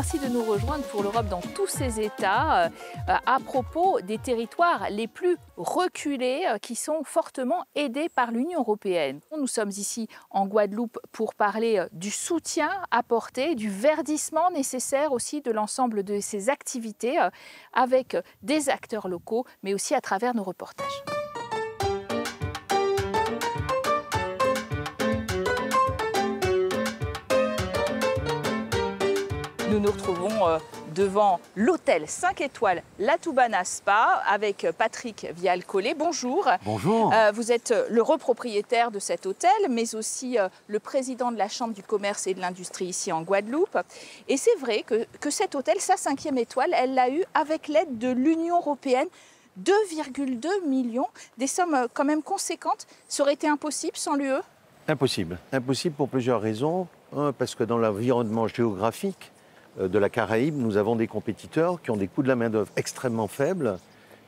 Merci de nous rejoindre pour l'Europe dans tous ses états euh, à propos des territoires les plus reculés euh, qui sont fortement aidés par l'Union européenne. Nous sommes ici en Guadeloupe pour parler euh, du soutien apporté, du verdissement nécessaire aussi de l'ensemble de ces activités avec des acteurs locaux, mais aussi à travers nos reportages. Nous nous retrouvons euh, devant l'hôtel 5 étoiles La Toubana Spa avec Patrick Vial-Collet. Bonjour. Bonjour. Euh, vous êtes le repropriétaire de cet hôtel, mais aussi euh, le président de la Chambre du commerce et de l'industrie ici en Guadeloupe. Et c'est vrai que, que cet hôtel, sa cinquième étoile, elle l'a eu avec l'aide de l'Union européenne. 2,2 millions, des sommes quand même conséquentes. Ça aurait été impossible sans l'UE? Impossible. Impossible pour plusieurs raisons. Un, parce que dans l'environnement géographique, de la Caraïbe, nous avons des compétiteurs qui ont des coûts de la main-d'œuvre extrêmement faibles.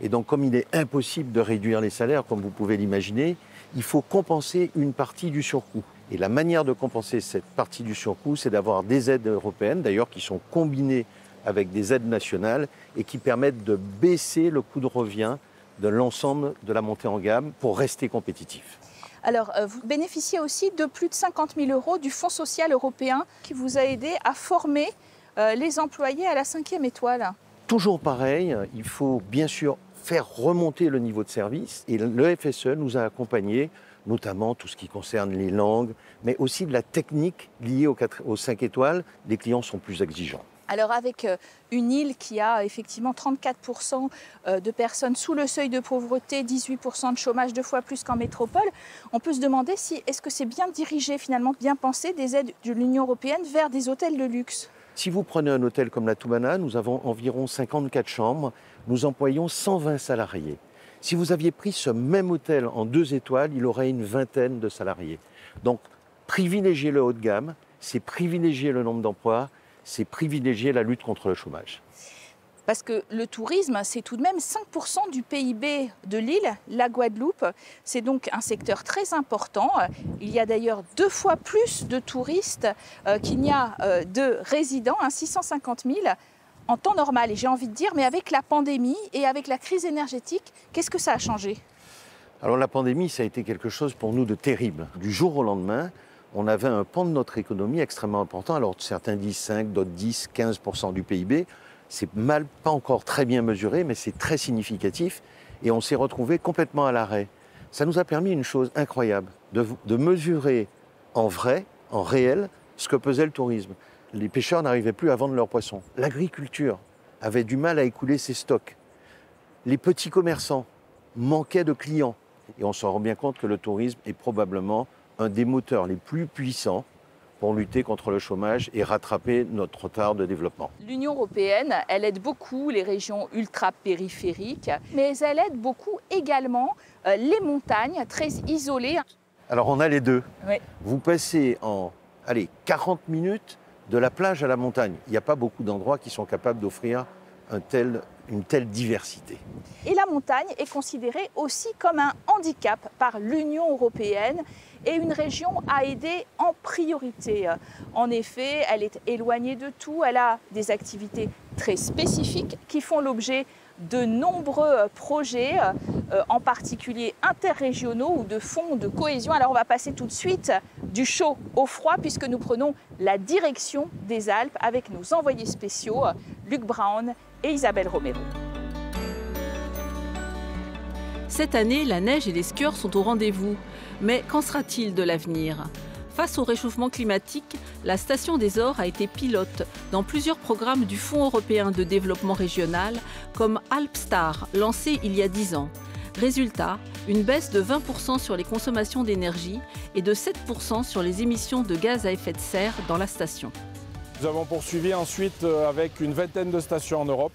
Et donc, comme il est impossible de réduire les salaires, comme vous pouvez l'imaginer, il faut compenser une partie du surcoût. Et la manière de compenser cette partie du surcoût, c'est d'avoir des aides européennes, d'ailleurs, qui sont combinées avec des aides nationales et qui permettent de baisser le coût de revient de l'ensemble de la montée en gamme pour rester compétitif. Alors, euh, vous bénéficiez aussi de plus de 50 000 euros du Fonds social européen qui vous a aidé à former euh, les employés à la cinquième étoile Toujours pareil, il faut bien sûr faire remonter le niveau de service et le FSE nous a accompagnés notamment tout ce qui concerne les langues, mais aussi de la technique liée aux, 5 étoiles. Les clients sont plus exigeants. Alors avec euh, une île qui a effectivement 34% euh, de personnes sous le seuil de pauvreté, 18% de chômage, deux fois plus qu'en métropole, on peut se demander si est-ce que c'est bien dirigé finalement, bien pensé des aides de l'Union européenne vers des hôtels de luxe? Si vous prenez un hôtel comme la Toubana, nous avons environ 54 chambres, nous employons 120 salariés. Si vous aviez pris ce même hôtel en deux étoiles, il aurait une vingtaine de salariés. Donc, privilégier le haut de gamme, c'est privilégier le nombre d'emplois, c'est privilégier la lutte contre le chômage. Parce que le tourisme, c'est tout de même 5% du PIB de l'île, la Guadeloupe. C'est donc un secteur très important. Il y a d'ailleurs deux fois plus de touristes euh, qu'il n'y a euh, de résidents, 650 000 en temps normal. Et j'ai envie de dire, mais avec la pandémie et avec la crise énergétique, qu'est-ce que ça a changé? Alors la pandémie, ça a été quelque chose pour nous de terrible. Du jour au lendemain, on avait un pan de notre économie extrêmement important. Alors certains disent 5, d'autres disent 15% du PIB. C'est mal, pas encore très bien mesuré, mais c'est très significatif. Et on s'est retrouvé complètement à l'arrêt. Ça nous a permis une chose incroyable, de, de mesurer en vrai, en réel, ce que pesait le tourisme. Les pêcheurs n'arrivaient plus à vendre leurs poissons. L'agriculture avait du mal à écouler ses stocks. Les petits commerçants manquaient de clients. Et on se rend bien compte que le tourisme est probablement un des moteurs les plus puissants pour lutter contre le chômage et rattraper notre retard de développement. L'Union européenne, elle aide beaucoup les régions ultra-périphériques, mais elle aide beaucoup également euh, les montagnes très isolées. Alors on a les deux. Vous passez en allez, 40 minutes de la plage à la montagne. Il n'y a pas beaucoup d'endroits qui sont capables d'offrir un tel, une telle diversité. Et la montagne est considérée aussi comme un handicap par l'Union européenne et une région à aider en priorité. En effet, elle est éloignée de tout, elle a des activités très spécifiques qui font l'objet de nombreux projets, euh, en particulier interrégionaux ou de fonds de cohésion. Alors on va passer tout de suite du chaud au froid puisque nous prenons la direction des Alpes avec nos envoyés spéciaux, Luc Brown et Isabelle Romero. Cette année, la neige et les skieurs sont au rendez-vous. Mais qu'en sera-t-il de l'avenir? Face au réchauffement climatique, la Station des Ors a été pilote dans plusieurs programmes du Fonds européen de développement régional, comme Alpstar, lancé il y a 10 ans. Résultat, une baisse de 20% sur les consommations d'énergie et de 7% sur les émissions de gaz à effet de serre dans la station. Nous avons poursuivi ensuite euh, avec une vingtaine de stations en Europe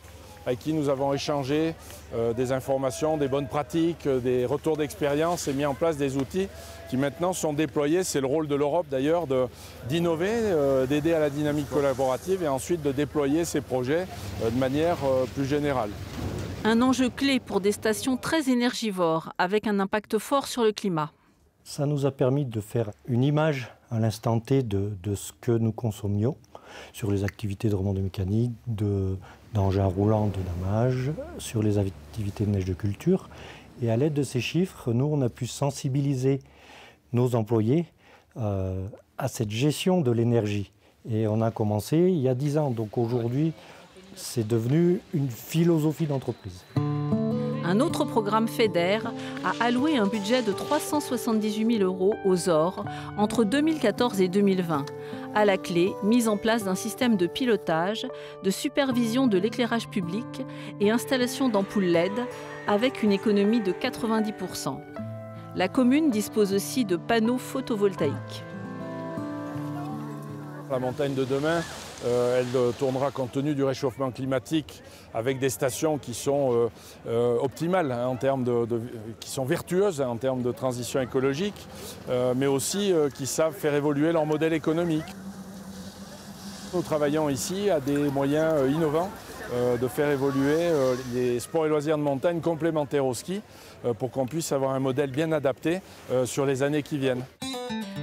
avec qui nous avons échangé euh, des informations, des bonnes pratiques, euh, des retours d'expérience et mis en place des outils qui maintenant sont déployés. C'est le rôle de l'Europe d'ailleurs d'innover, euh, d'aider à la dynamique collaborative et ensuite de déployer ces projets de manière plus générale. Un enjeu clé pour des stations très énergivores avec un impact fort sur le climat. Ça nous a permis de faire une image à l'instant T de, de ce que nous consommions sur les activités de remontée mécanique, d'engins roulants de damage, sur les activités de neige de culture. Et à l'aide de ces chiffres, nous, on a pu sensibiliser nos employés euh, à cette gestion de l'énergie. Et on a commencé il y a 10 ans. Donc aujourd'hui, c'est devenu une philosophie d'entreprise. Un autre programme FEDER a alloué un budget de 378 000 euros aux OR entre 2014 et 2020. À la clé, mise en place d'un système de pilotage, de supervision de l'éclairage public et installation d'ampoules LED avec une économie de 90%. La commune dispose aussi de panneaux photovoltaïques. La montagne de demain, euh, elle tournera compte tenu du réchauffement climatique avec des stations qui sont euh, euh, optimales, hein, qui sont vertueuses hein, en termes de transition écologique, mais aussi qui savent faire évoluer leur modèle économique. Nous travaillons ici à des moyens innovants de faire évoluer les sports et loisirs de montagne complémentaires au ski pour qu'on puisse avoir un modèle bien adapté sur les années qui viennent.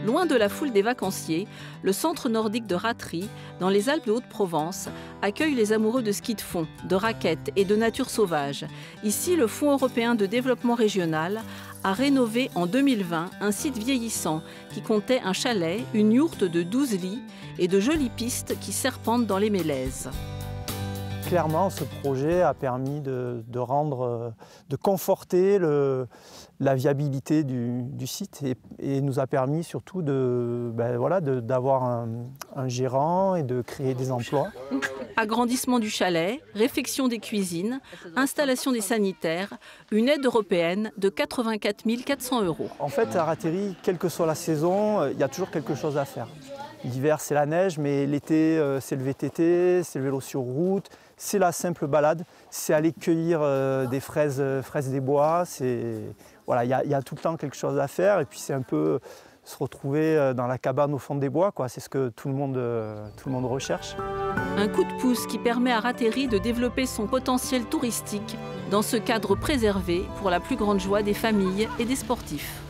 Loin de la foule des vacanciers, le centre nordique de Ratry, dans les Alpes de Haute-Provence, accueille les amoureux de ski de fond, de raquettes et de nature sauvage. Ici, le Fonds européen de développement régional a rénové en 2020 un site vieillissant qui comptait un chalet, une yourte de 12 lits et de jolies pistes qui serpentent dans les mélèzes. Clairement, ce projet a permis de, rendre, euh, de conforter la viabilité du, site et, nous a permis surtout de, ben voilà, d'avoir un, un, gérant et de créer des emplois. Agrandissement du chalet, réfection des cuisines, installation des sanitaires, une aide européenne de 84 400 euros. En fait, à Ratéry, quelle que soit la saison, il y a toujours quelque chose à faire. L'hiver, c'est la neige, mais l'été, euh, c'est le VTT, c'est le vélo sur route, c'est la simple balade, c'est aller cueillir euh, des fraises, euh, fraises des bois. Voilà, il y, a tout le temps quelque chose à faire et puis c'est un peu se retrouver dans la cabane au fond des bois. C'est ce que tout le, monde, tout le monde recherche. Un coup de pouce qui permet à Ratéry de développer son potentiel touristique dans ce cadre préservé pour la plus grande joie des familles et des sportifs.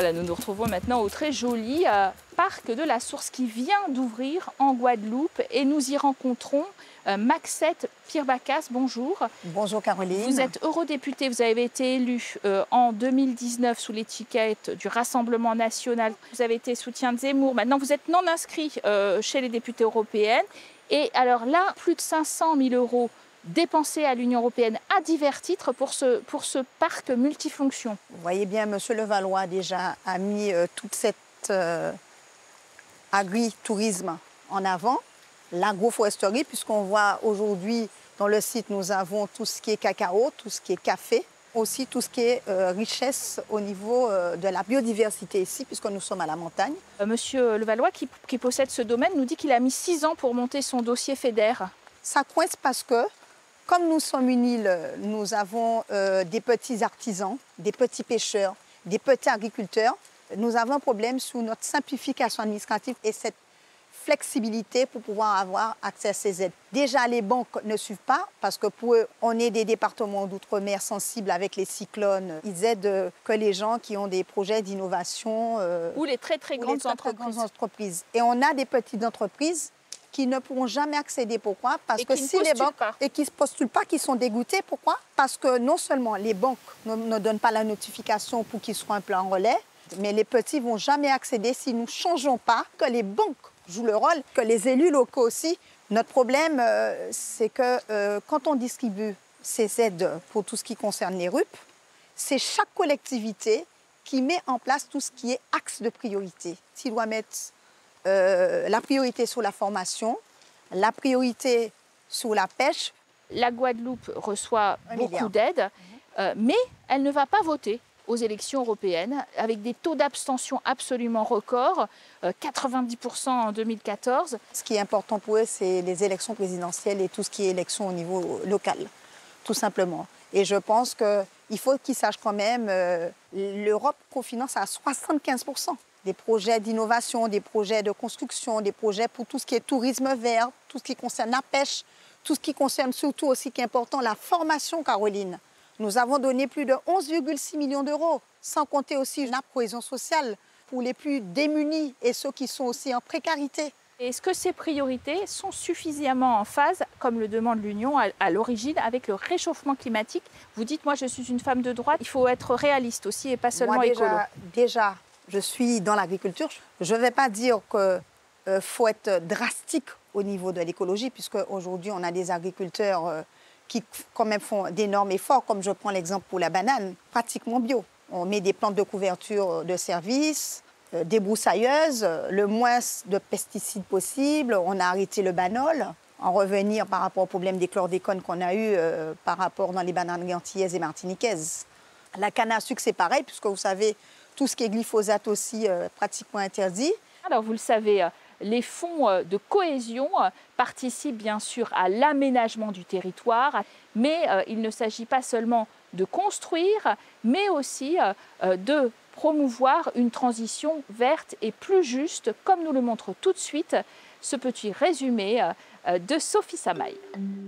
Voilà, nous nous retrouvons maintenant au très joli euh, parc de la Source qui vient d'ouvrir en Guadeloupe et nous y rencontrons euh, Maxette Pirbacas. Bonjour. Bonjour Caroline. Vous êtes eurodéputée, vous avez été élue euh, en 2019 sous l'étiquette du Rassemblement national. Vous avez été soutien de Zemmour. Maintenant, vous êtes non inscrit chez les députés européennes. Et alors là, plus de 500 000 euros dépensés à l'Union européenne à divers titres pour ce, pour ce parc multifonction. Vous voyez bien, M. Levallois déjà a mis euh, toute cette euh, agri-tourisme en avant, l'agroforesterie, puisqu'on voit aujourd'hui dans le site, nous avons tout ce qui est cacao, tout ce qui est café, aussi tout ce qui est euh, richesse au niveau de la biodiversité ici, puisque nous sommes à la montagne. Monsieur Levallois, qui, qui possède ce domaine, nous dit qu'il a mis six ans pour monter son dossier FEDER. Ça coince parce que comme nous sommes une île, nous avons euh, des petits artisans, des petits pêcheurs, des petits agriculteurs. Nous avons un problème sur notre simplification administrative et cette flexibilité pour pouvoir avoir accès à ces aides. Déjà, les banques ne suivent pas parce que pour eux, on est des départements d'outre-mer sensibles avec les cyclones. Ils aident que les gens qui ont des projets d'innovation. Euh, ou les très très grandes, très, très grandes entreprises. Et on a des petites entreprises qui ne pourront jamais accéder. Pourquoi? Parce que si les banques et qui ne se postulent pas, qui sont dégoûtés. Pourquoi? Parce que non seulement les banques ne, donnent pas la notification pour qu'ils soient un peu en relais, mais les petits vont jamais accéder si nous ne changeons pas, que les banques jouent le rôle, que les élus locaux aussi. Notre problème, euh, c'est que euh, quand on distribue ces aides pour tout ce qui concerne les RUP, c'est chaque collectivité qui met en place tout ce qui est axe de priorité. S'il doit mettre euh, la priorité sur la formation, la priorité sur la pêche. La Guadeloupe reçoit beaucoup d'aides, euh, mais elle ne va pas voter aux élections européennes avec des taux d'abstention absolument records, 90% euh, en 2014. Ce qui est important pour eux, c'est les élections présidentielles et tout ce qui est élection au niveau local, tout simplement. Et je pense qu'il faut qu'ils sachent quand même, l'Europe cofinance à 75% des projets d'innovation, des projets de construction, des projets pour tout ce qui est tourisme vert, tout ce qui concerne la pêche, tout ce qui concerne surtout aussi qui est important, la formation, Caroline. Nous avons donné plus de 11,6 millions d'euros, sans compter aussi la cohésion sociale pour les plus démunis et ceux qui sont aussi en précarité. Est-ce que ces priorités sont suffisamment en phase, comme le demande l'Union à, l'origine, avec le réchauffement climatique? Vous dites, moi je suis une femme de droite, il faut être réaliste aussi et pas seulement moi, déjà, écolo. Déjà, je suis dans l'agriculture. Je ne vais pas dire qu'il euh, faut être drastique au niveau de l'écologie, puisque aujourd'hui on a des agriculteurs euh, qui quand même font d'énormes efforts, comme je prends l'exemple pour la banane, pratiquement bio. On met des plantes de couverture de service, euh, débroussailleuse, le moins de pesticides possible. On a arrêté le banol. En revenir par rapport au problème des chlordécones qu'on a eu euh, par rapport dans les bananes antillaises et martiniquaises. La canne à sucre, c'est pareil, puisque vous savez, tout ce qui est glyphosate aussi, euh, pratiquement interdit. Alors, vous le savez, les fonds de cohésion participent bien sûr à l'aménagement du territoire, mais il ne s'agit pas seulement de construire, mais aussi de promouvoir une transition verte et plus juste, comme nous le montre tout de suite ce petit résumé euh, de Sophie Samaï.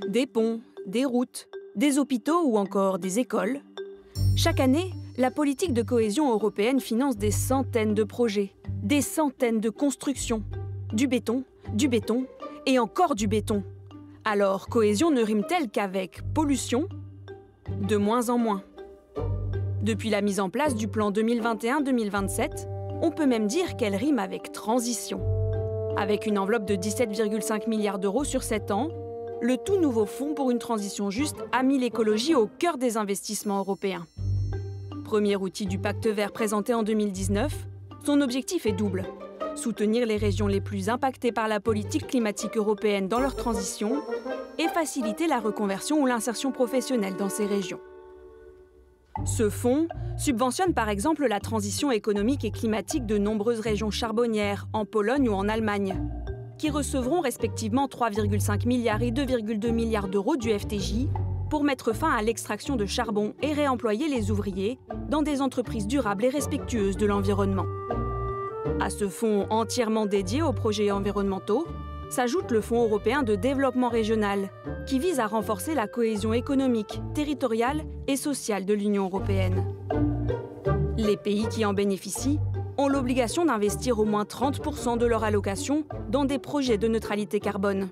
Des ponts, des routes, des hôpitaux ou encore des écoles. Chaque année, la politique de cohésion européenne finance des centaines de projets, des centaines de constructions. Du béton, du béton et encore du béton. Alors, cohésion ne rime-t-elle qu'avec pollution? De moins en moins. Depuis la mise en place du plan 2021-2027, on peut même dire qu'elle rime avec transition. Avec une enveloppe de 17,5 milliards d'euros sur 7 ans, le tout nouveau fonds pour une transition juste a mis l'écologie au cœur des investissements européens. Premier outil du pacte vert présenté en 2019, son objectif est double. Soutenir les régions les plus impactées par la politique climatique européenne dans leur transition et faciliter la reconversion ou l'insertion professionnelle dans ces régions. Ce fonds subventionne par exemple la transition économique et climatique de nombreuses régions charbonnières en Pologne ou en Allemagne, qui recevront respectivement 3,5 milliards et 2,2 milliards d'euros du FTJ pour mettre fin à l'extraction de charbon et réemployer les ouvriers dans des entreprises durables et respectueuses de l'environnement. À ce fonds entièrement dédié aux projets environnementaux, s'ajoute le Fonds européen de développement régional, qui vise à renforcer la cohésion économique, territoriale et sociale de l'Union européenne. Les pays qui en bénéficient ont l'obligation d'investir au moins 30% de leur allocation dans des projets de neutralité carbone.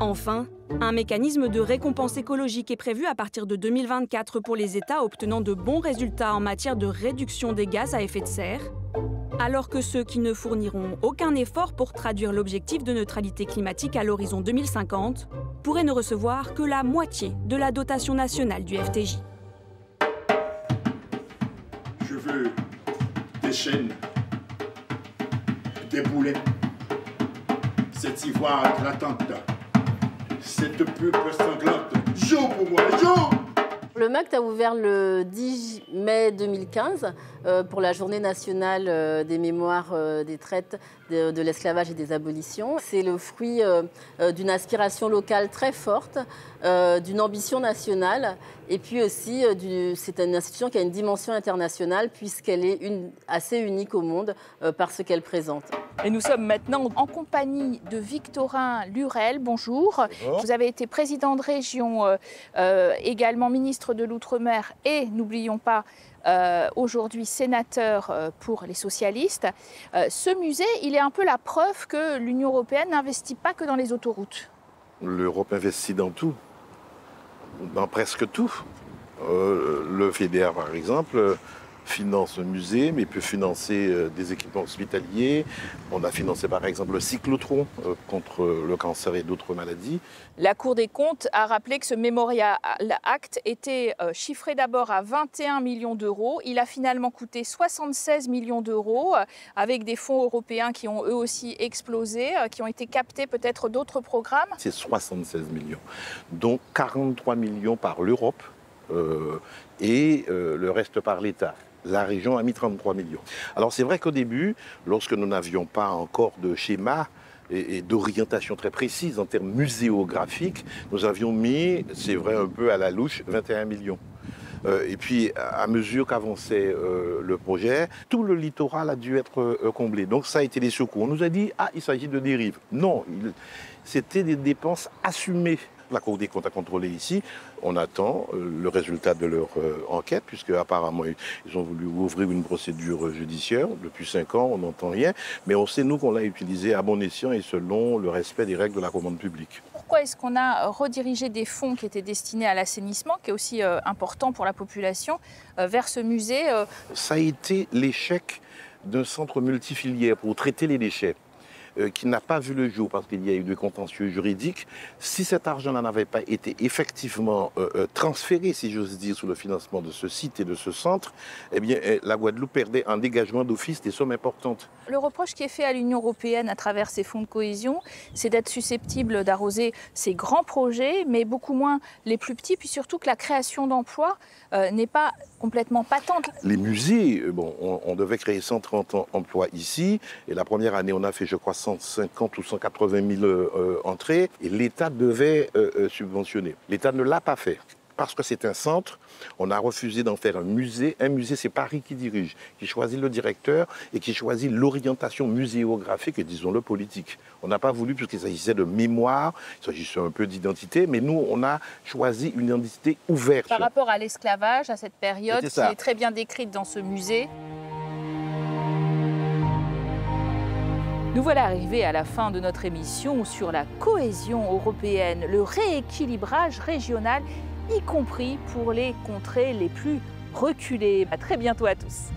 Enfin, un mécanisme de récompense écologique est prévu à partir de 2024 pour les États obtenant de bons résultats en matière de réduction des gaz à effet de serre alors que ceux qui ne fourniront aucun effort pour traduire l'objectif de neutralité climatique à l'horizon 2050 pourraient ne recevoir que la moitié de la dotation nationale du FTJ. Je veux des chaînes, des boulets, cette ivoire éclatante, cette pulpe sanglante. Joue pour moi, joue le MACT a ouvert le 10 mai 2015 euh, pour la journée nationale euh, des mémoires euh, des traites de, l'esclavage et des abolitions. C'est le fruit d'une aspiration locale très forte, d'une ambition nationale et puis aussi c'est une institution qui a une dimension internationale puisqu'elle est une, assez unique au monde par ce qu'elle présente. Et nous sommes maintenant en compagnie de Victorin Lurel. Bonjour. Vous avez été président de région, également ministre de l'Outre-mer et, n'oublions pas, euh, aujourd'hui sénateur euh, pour les socialistes. Euh, ce musée, il est un peu la preuve que l'Union européenne n'investit pas que dans les autoroutes. L'Europe investit dans tout, dans presque tout. le FEDER, par exemple, finance un musée, mais peut financer euh, des équipements hospitaliers. On a financé par exemple le cyclotron euh, contre le cancer et d'autres maladies. La Cour des comptes a rappelé que ce Memorial Act était euh, chiffré d'abord à 21 millions d'euros. Il a finalement coûté 76 millions d'euros avec des fonds européens qui ont eux aussi explosé, qui ont été captés peut-être d'autres programmes. C'est 76 millions, dont 43 millions par l'Europe. et le reste par l'État la région a mis 33 millions. Alors c'est vrai qu'au début, lorsque nous n'avions pas encore de schéma et, d'orientation très précise en termes muséographiques, nous avions mis, c'est vrai un peu à la louche, 21 millions. Euh, et puis, à mesure qu'avançait euh, le projet, tout le littoral a dû être euh, comblé. Donc, ça a été des secours. On nous a dit, ah, il s'agit de dérives. Non, c'était des dépenses assumées la Cour des comptes a contrôlé ici. On attend euh, le résultat de leur euh, enquête, puisque apparemment ils ont voulu ouvrir une procédure judiciaire. Depuis cinq ans, on n'entend rien. Mais on sait, nous, qu'on l'a utilisé à bon escient et selon le respect des règles de la commande publique. Pourquoi est-ce qu'on a redirigé des fonds qui étaient destinés à l'assainissement, qui est aussi euh, important pour la population, vers ce musée Ça a été l'échec d'un centre multifilière pour traiter les déchets. Euh, qui n'a pas vu le jour parce qu'il y a eu des contentieux juridiques, si cet argent n'avait pas été effectivement euh, euh, transféré, si j'ose dire, sous le financement de ce site et de ce centre, eh bien, la Guadeloupe perdait un dégagement d'office des sommes importantes. Le reproche qui est fait à l'Union européenne à travers ces fonds de cohésion, c'est d'être susceptible d'arroser ces grands projets, mais beaucoup moins les plus petits, puis surtout que la création d'emplois n'est pas Les musées, bon, on, devait créer 130 emplois ici, et la première année, on a fait, je crois, 150 ou 180 000 euh, entrées et l'État devait euh, euh, subventionner. L'État ne l'a pas fait. Parce que c'est un centre, on a refusé d'en faire un musée. Un musée, c'est Paris qui dirige, qui choisit le directeur et qui choisit l'orientation muséographique et, disons-le, politique. On n'a pas voulu, puisqu'il s'agissait de mémoire, il s'agissait un peu d'identité, mais nous, on a choisi une identité ouverte. Par rapport à l'esclavage, à cette période qui est très bien décrite dans ce musée, Nous voilà arrivés à la fin de notre émission sur la cohésion européenne, le rééquilibrage régional, y compris pour les contrées les plus reculées. À très bientôt à tous.